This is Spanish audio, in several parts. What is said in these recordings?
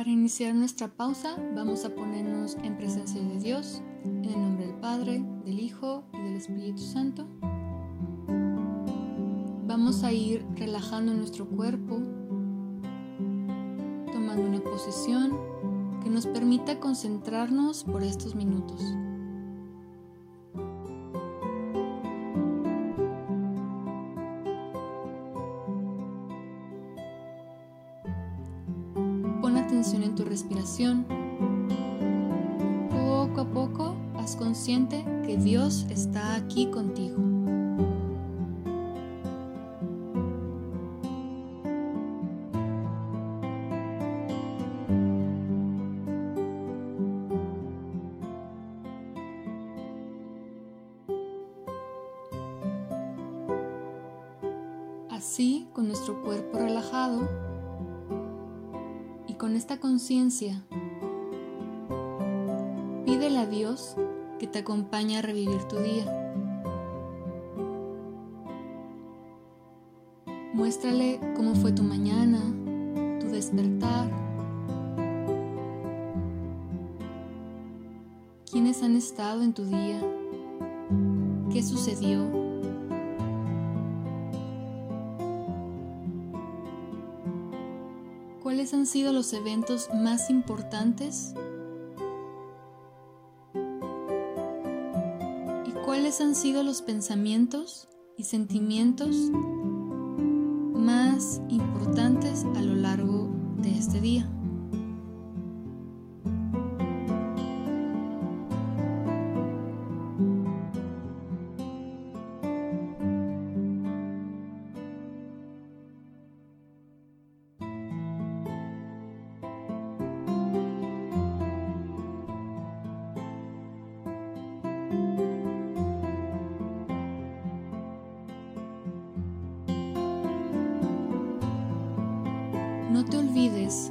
Para iniciar nuestra pausa vamos a ponernos en presencia de Dios, en el nombre del Padre, del Hijo y del Espíritu Santo. Vamos a ir relajando nuestro cuerpo, tomando una posición que nos permita concentrarnos por estos minutos. En tu respiración. Poco a poco, haz consciente que Dios está aquí contigo. Así, con nuestro cuerpo relajado, con esta conciencia, pídele a Dios que te acompañe a revivir tu día. Muéstrale cómo fue tu mañana, tu despertar, quiénes han estado en tu día, qué sucedió. ¿Cuáles han sido los eventos más importantes? ¿Y cuáles han sido los pensamientos y sentimientos más importantes a lo largo de este día? No te olvides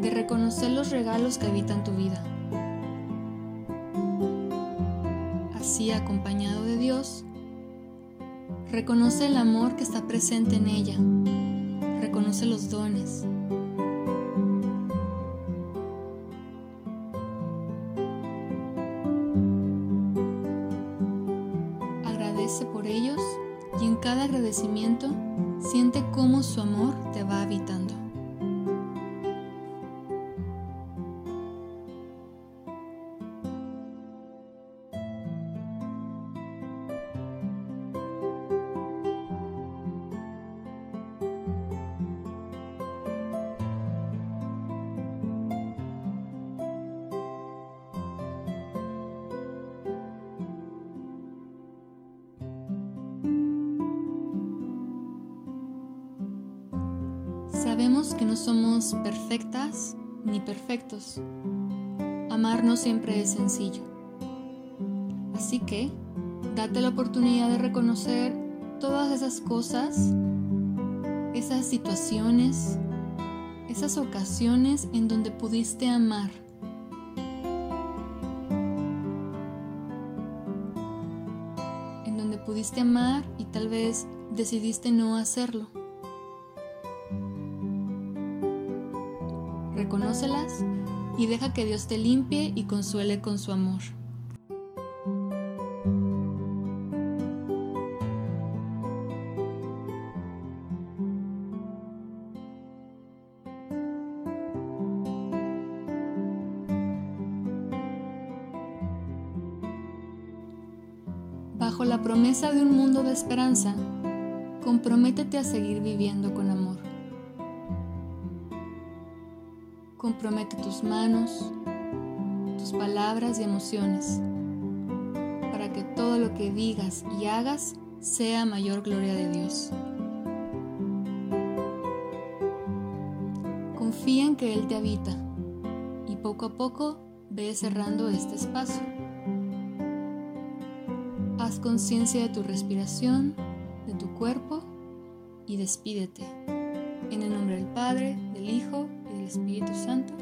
de reconocer los regalos que habitan tu vida. Así, acompañado de Dios, reconoce el amor que está presente en ella. Reconoce los dones. Agradece por ellos y en cada agradecimiento siente cómo su amor te va habitando. Sabemos que no somos perfectas ni perfectos. Amar no siempre es sencillo. Así que, date la oportunidad de reconocer todas esas cosas, esas situaciones, esas ocasiones en donde pudiste amar. En donde pudiste amar y tal vez decidiste no hacerlo. Reconócelas y deja que Dios te limpie y consuele con su amor. Bajo la promesa de un mundo de esperanza, comprométete a seguir viviendo con amor. Compromete tus manos, tus palabras y emociones para que todo lo que digas y hagas sea mayor gloria de Dios. Confía en que Él te habita y poco a poco ve cerrando este espacio. Haz conciencia de tu respiración, de tu cuerpo y despídete. En el nombre del Padre, del Hijo Espíritu Santo.